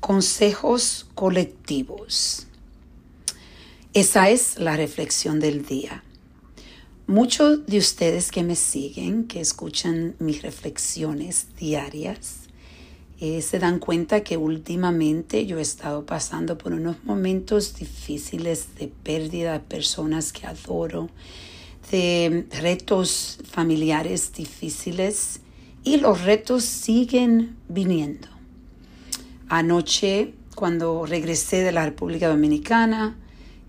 Consejos colectivos. Esa es la reflexión del día. Muchos de ustedes que me siguen, que escuchan mis reflexiones diarias, eh, se dan cuenta que últimamente yo he estado pasando por unos momentos difíciles de pérdida de personas que adoro, de retos familiares difíciles y los retos siguen viniendo. Anoche, cuando regresé de la República Dominicana,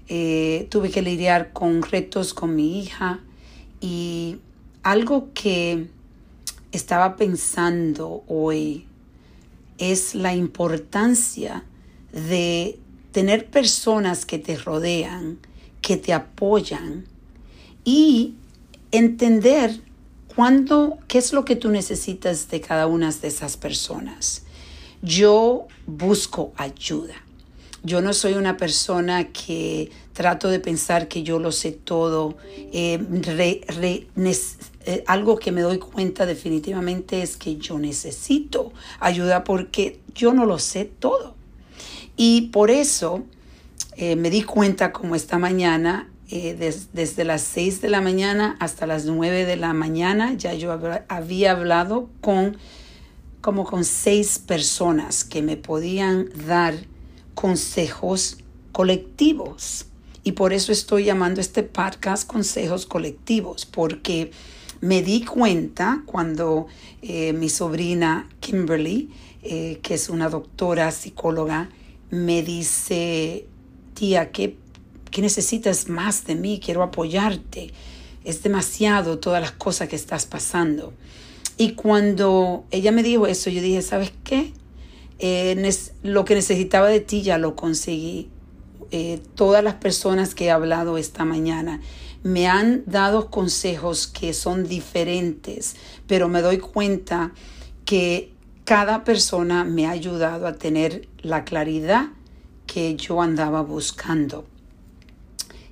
eh, tuve que lidiar con retos con mi hija y algo que estaba pensando hoy es la importancia de tener personas que te rodean, que te apoyan y entender cuándo, qué es lo que tú necesitas de cada una de esas personas. Yo busco ayuda. Yo no soy una persona que trato de pensar que yo lo sé todo. Eh, eh, algo que me doy cuenta definitivamente es que yo necesito ayuda porque yo no lo sé todo. Y por eso eh, me di cuenta como esta mañana, desde las 6 de la mañana hasta las 9 de la mañana, ya yo había hablado con como con seis personas que me podían dar consejos colectivos. Y por eso estoy llamando este podcast Consejos Colectivos, porque me di cuenta cuando eh, mi sobrina Kimberly, eh, que es una doctora psicóloga, me dice, tía, ¿qué, ¿qué necesitas más de mí? Quiero apoyarte. Es demasiado todas las cosas que estás pasando. Y cuando ella me dijo eso, yo dije, ¿sabes qué? Eh, lo que necesitaba de ti ya lo conseguí. Eh, todas las personas que he hablado esta mañana me han dado consejos que son diferentes, pero me doy cuenta que cada persona me ha ayudado a tener la claridad que yo andaba buscando.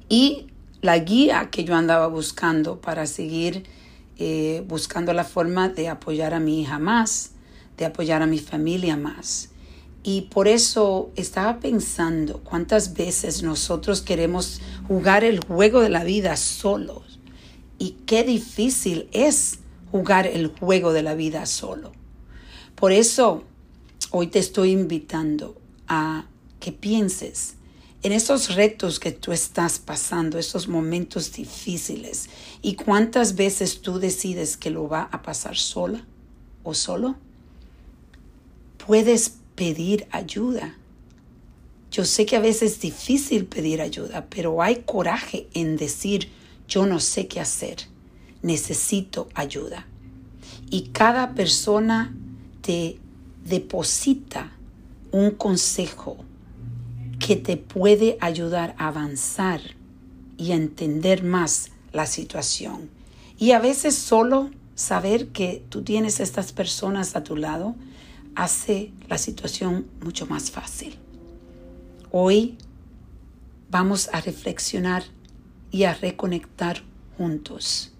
Y la guía que yo andaba buscando para seguir eh, buscando la forma de apoyar a mi hija más, de apoyar a mi familia más. Y por eso estaba pensando cuántas veces nosotros queremos jugar el juego de la vida solos. Y qué difícil es jugar el juego de la vida solo. Por eso hoy te estoy invitando a que pienses en esos retos que tú estás pasando, esos momentos difíciles, y cuántas veces tú decides que lo va a pasar sola o solo, puedes pedir ayuda. Yo sé que a veces es difícil pedir ayuda, pero hay coraje en decir, yo no sé qué hacer, necesito ayuda. Y cada persona te deposita un consejo que te puede ayudar a avanzar y a entender más la situación. Y a veces solo saber que tú tienes estas personas a tu lado hace la situación mucho más fácil. Hoy vamos a reflexionar y a reconectar juntos.